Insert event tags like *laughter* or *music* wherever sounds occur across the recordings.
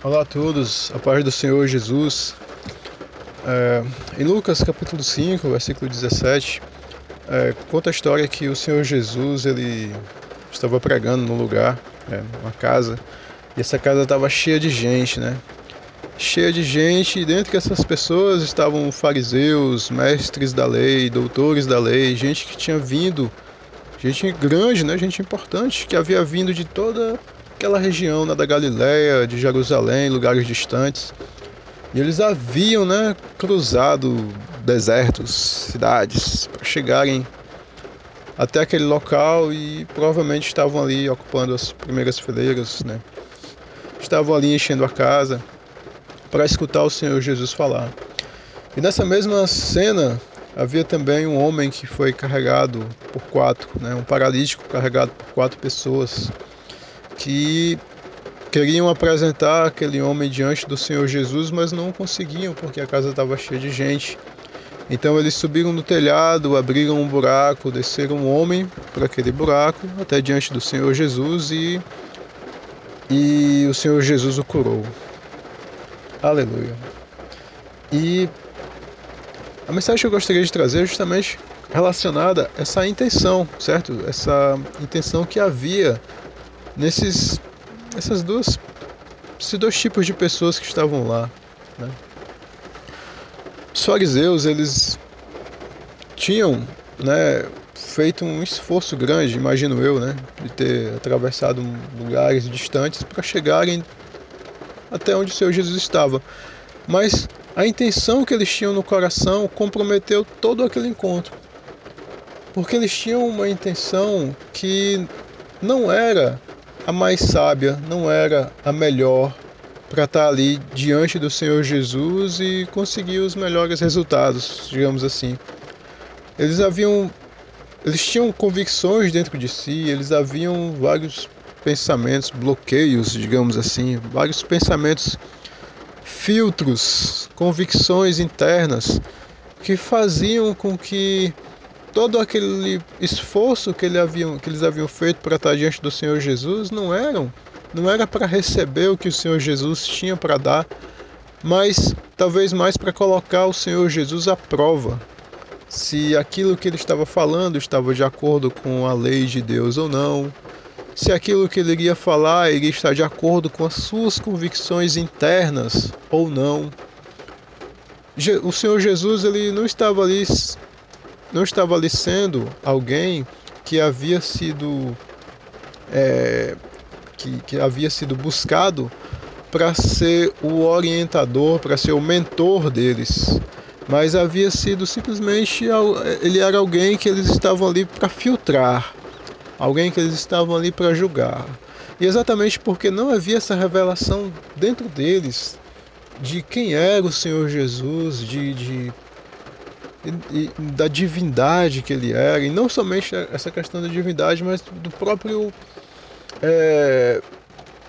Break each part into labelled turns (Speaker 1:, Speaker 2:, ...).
Speaker 1: Olá a todos, a paz do Senhor Jesus. É, em Lucas capítulo 5, versículo 17, é, conta a história que o Senhor Jesus ele estava pregando num lugar, é, uma casa, e essa casa estava cheia de gente, né? Cheia de gente, e dentre essas pessoas estavam fariseus, mestres da lei, doutores da lei, gente que tinha vindo, gente grande, né? Gente importante, que havia vindo de toda aquela região né, da Galiléia, de Jerusalém, lugares distantes. E eles haviam né, cruzado desertos, cidades, para chegarem até aquele local e provavelmente estavam ali ocupando as primeiras fileiras, né? estavam ali enchendo a casa para escutar o Senhor Jesus falar. E nessa mesma cena havia também um homem que foi carregado por quatro, né? um paralítico carregado por quatro pessoas que queriam apresentar aquele homem diante do Senhor Jesus, mas não conseguiam porque a casa estava cheia de gente. Então eles subiram no telhado, abriram um buraco, desceram um homem para aquele buraco até diante do Senhor Jesus e e o Senhor Jesus o curou. Aleluia. E a mensagem que eu gostaria de trazer é justamente relacionada a essa intenção, certo? Essa intenção que havia nesses essas duas esses dois tipos de pessoas que estavam lá, né? Os fariseus, eles tinham, né, feito um esforço grande, imagino eu, né, de ter atravessado lugares distantes para chegarem até onde o Senhor Jesus estava. Mas a intenção que eles tinham no coração comprometeu todo aquele encontro. Porque eles tinham uma intenção que não era a mais sábia, não era a melhor para estar tá ali diante do Senhor Jesus e conseguir os melhores resultados, digamos assim. Eles haviam eles tinham convicções dentro de si, eles haviam vários pensamentos, bloqueios, digamos assim, vários pensamentos, filtros, convicções internas que faziam com que todo aquele esforço que, ele haviam, que eles haviam feito para estar diante do Senhor Jesus não eram, não era para receber o que o Senhor Jesus tinha para dar, mas talvez mais para colocar o Senhor Jesus à prova, se aquilo que ele estava falando estava de acordo com a lei de Deus ou não, se aquilo que ele iria falar iria estar de acordo com as suas convicções internas ou não. O Senhor Jesus ele não estava ali não estava ali sendo alguém que havia sido é, que, que havia sido buscado para ser o orientador, para ser o mentor deles, mas havia sido simplesmente ele era alguém que eles estavam ali para filtrar, alguém que eles estavam ali para julgar. E exatamente porque não havia essa revelação dentro deles de quem era o Senhor Jesus, de, de e, e da divindade que ele era, e não somente essa questão da divindade, mas do próprio é,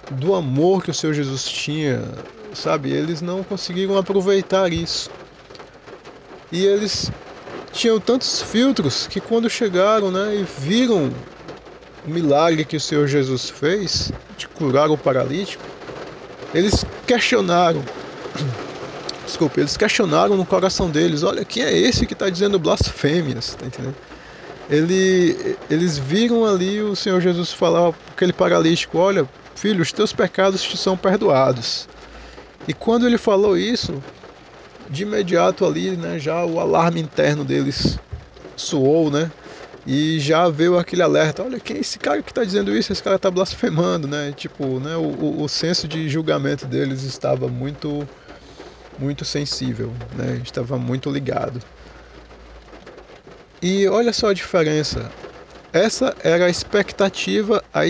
Speaker 1: do amor que o Senhor Jesus tinha, sabe? Eles não conseguiram aproveitar isso. E eles tinham tantos filtros que quando chegaram, né, e viram o milagre que o Senhor Jesus fez de curar o paralítico, eles questionaram desculpa, eles questionaram no coração deles, olha, quem é esse que está dizendo blasfêmias, tá entendendo? Ele, eles viram ali o Senhor Jesus falar aquele paralítico, olha, filho, os teus pecados te são perdoados. E quando ele falou isso, de imediato ali, né, já o alarme interno deles soou, né? E já veio aquele alerta, olha, quem é esse cara que está dizendo isso? Esse cara está blasfemando, né? Tipo, né, o, o, o senso de julgamento deles estava muito muito sensível, né? estava muito ligado. E olha só a diferença. Essa era a expectativa, a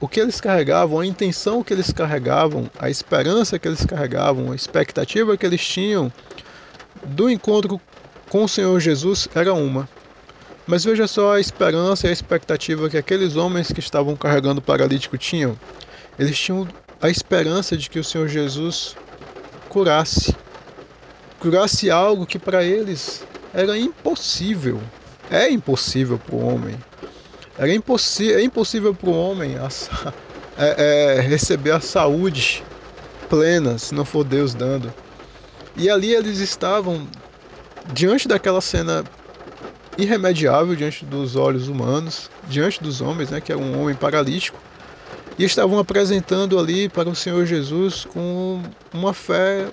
Speaker 1: o que eles carregavam, a intenção que eles carregavam, a esperança que eles carregavam, a expectativa que eles tinham do encontro com o Senhor Jesus era uma. Mas veja só a esperança e a expectativa que aqueles homens que estavam carregando o paralítico tinham. Eles tinham a esperança de que o Senhor Jesus curasse. Curasse algo que para eles era impossível. É impossível para o homem. Era é impossível para o homem a, *laughs* é, é, receber a saúde plena se não for Deus dando. E ali eles estavam diante daquela cena irremediável diante dos olhos humanos, diante dos homens, né, que é um homem paralítico, e estavam apresentando ali para o Senhor Jesus com uma fé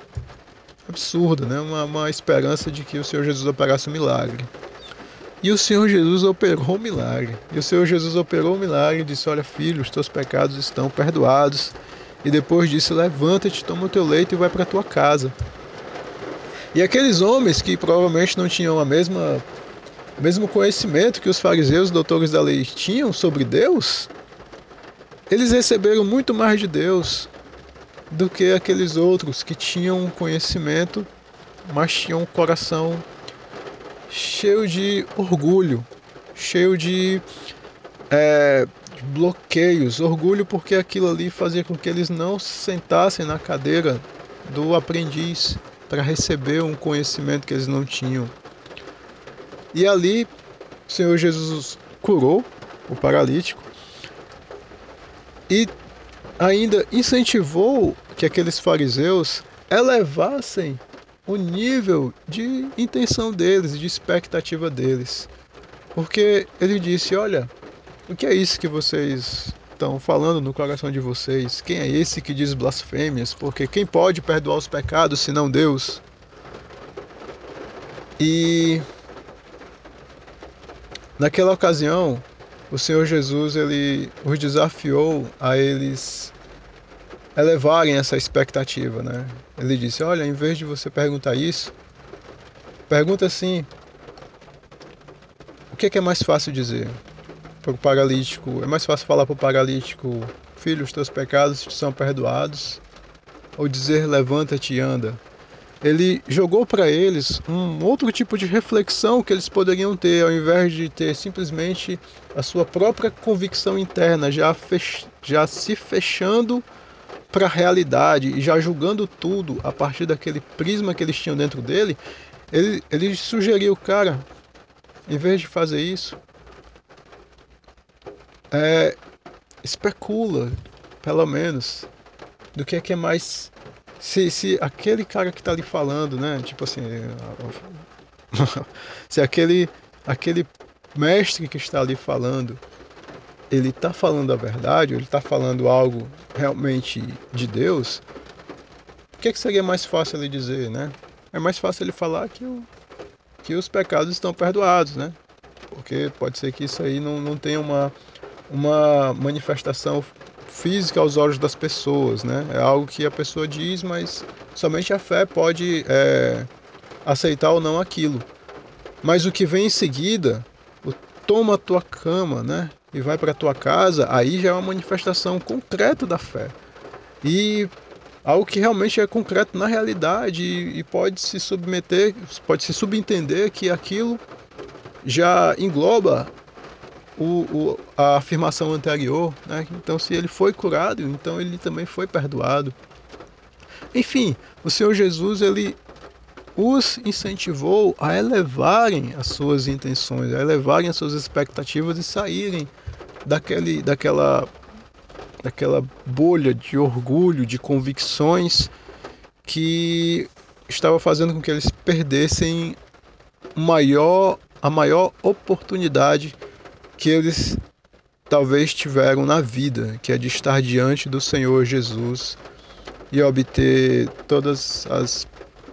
Speaker 1: absurda, né, uma, uma esperança de que o Senhor Jesus operasse um milagre. E o Senhor Jesus operou um milagre. E o Senhor Jesus operou um milagre e disse: Olha, filho, os teus pecados estão perdoados. E depois disse: Levanta-te, toma o teu leito e vai para a tua casa. E aqueles homens que provavelmente não tinham a mesma o mesmo conhecimento que os fariseus, doutores da lei, tinham sobre Deus, eles receberam muito mais de Deus do que aqueles outros que tinham conhecimento, mas tinham um coração cheio de orgulho, cheio de, é, bloqueios. Orgulho porque aquilo ali fazia com que eles não se sentassem na cadeira do aprendiz para receber um conhecimento que eles não tinham. E ali o Senhor Jesus curou o paralítico e ainda incentivou que aqueles fariseus elevassem o nível de intenção deles, de expectativa deles. Porque ele disse: Olha, o que é isso que vocês estão falando no coração de vocês? Quem é esse que diz blasfêmias? Porque quem pode perdoar os pecados senão Deus? E naquela ocasião, o Senhor Jesus ele os desafiou a eles elevarem essa expectativa, né? Ele disse: "Olha, em vez de você perguntar isso, pergunta assim: o que é, que é mais fácil dizer para o paralítico? É mais fácil falar para o paralítico: Filho, os teus pecados te são perdoados? Ou dizer: Levanta-te e anda? Ele jogou para eles um outro tipo de reflexão que eles poderiam ter, ao invés de ter simplesmente a sua própria convicção interna, já, fech já se fechando para a realidade e já julgando tudo a partir daquele prisma que eles tinham dentro dele, ele, ele sugeriu, cara, em vez de fazer isso, é, especula, pelo menos, do que é que é mais. Se, se aquele cara que está ali falando, né? Tipo assim. *laughs* se aquele, aquele mestre que está ali falando, ele está falando a verdade, ele está falando algo realmente de Deus, o que, é que seria mais fácil ele dizer, né? É mais fácil ele falar que, o, que os pecados estão perdoados, né? Porque pode ser que isso aí não, não tenha uma, uma manifestação física aos olhos das pessoas, né? É algo que a pessoa diz, mas somente a fé pode é, aceitar ou não aquilo. Mas o que vem em seguida, o toma a tua cama, né? E vai para a tua casa, aí já é uma manifestação concreta da fé. E algo que realmente é concreto na realidade e, e pode se submeter, pode se subentender que aquilo já engloba o, o, a afirmação anterior, né? Então, se ele foi curado, então ele também foi perdoado. Enfim, o Senhor Jesus ele os incentivou a elevarem as suas intenções, a elevarem as suas expectativas e saírem daquele, daquela, daquela bolha de orgulho, de convicções que estava fazendo com que eles perdessem maior, a maior oportunidade que eles talvez tiveram na vida, que é de estar diante do Senhor Jesus e obter todas as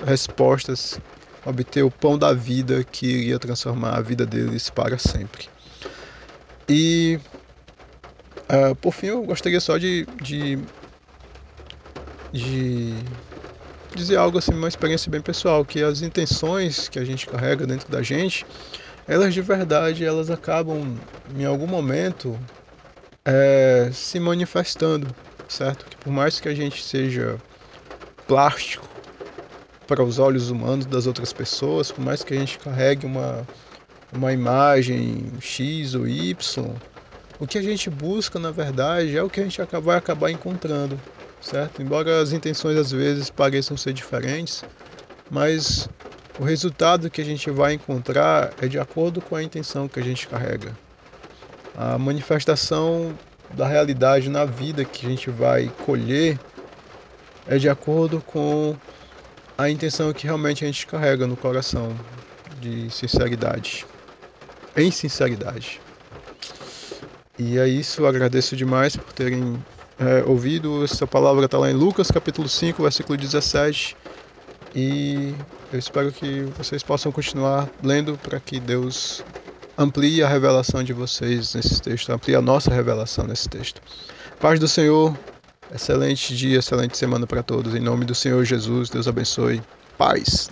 Speaker 1: respostas, obter o pão da vida que iria transformar a vida deles para sempre. E uh, por fim, eu gostaria só de, de, de dizer algo assim, uma experiência bem pessoal, que as intenções que a gente carrega dentro da gente elas de verdade elas acabam em algum momento é, se manifestando, certo? Que por mais que a gente seja plástico para os olhos humanos das outras pessoas, por mais que a gente carregue uma, uma imagem X ou Y, o que a gente busca na verdade é o que a gente vai acabar encontrando, certo? Embora as intenções às vezes pareçam ser diferentes, mas o resultado que a gente vai encontrar é de acordo com a intenção que a gente carrega. A manifestação da realidade na vida que a gente vai colher é de acordo com a intenção que realmente a gente carrega no coração, de sinceridade, em sinceridade. E é isso, agradeço demais por terem é, ouvido. Essa palavra está lá em Lucas capítulo 5, versículo 17. E eu espero que vocês possam continuar lendo para que Deus amplie a revelação de vocês nesse texto, amplie a nossa revelação nesse texto. Paz do Senhor, excelente dia, excelente semana para todos. Em nome do Senhor Jesus, Deus abençoe. Paz.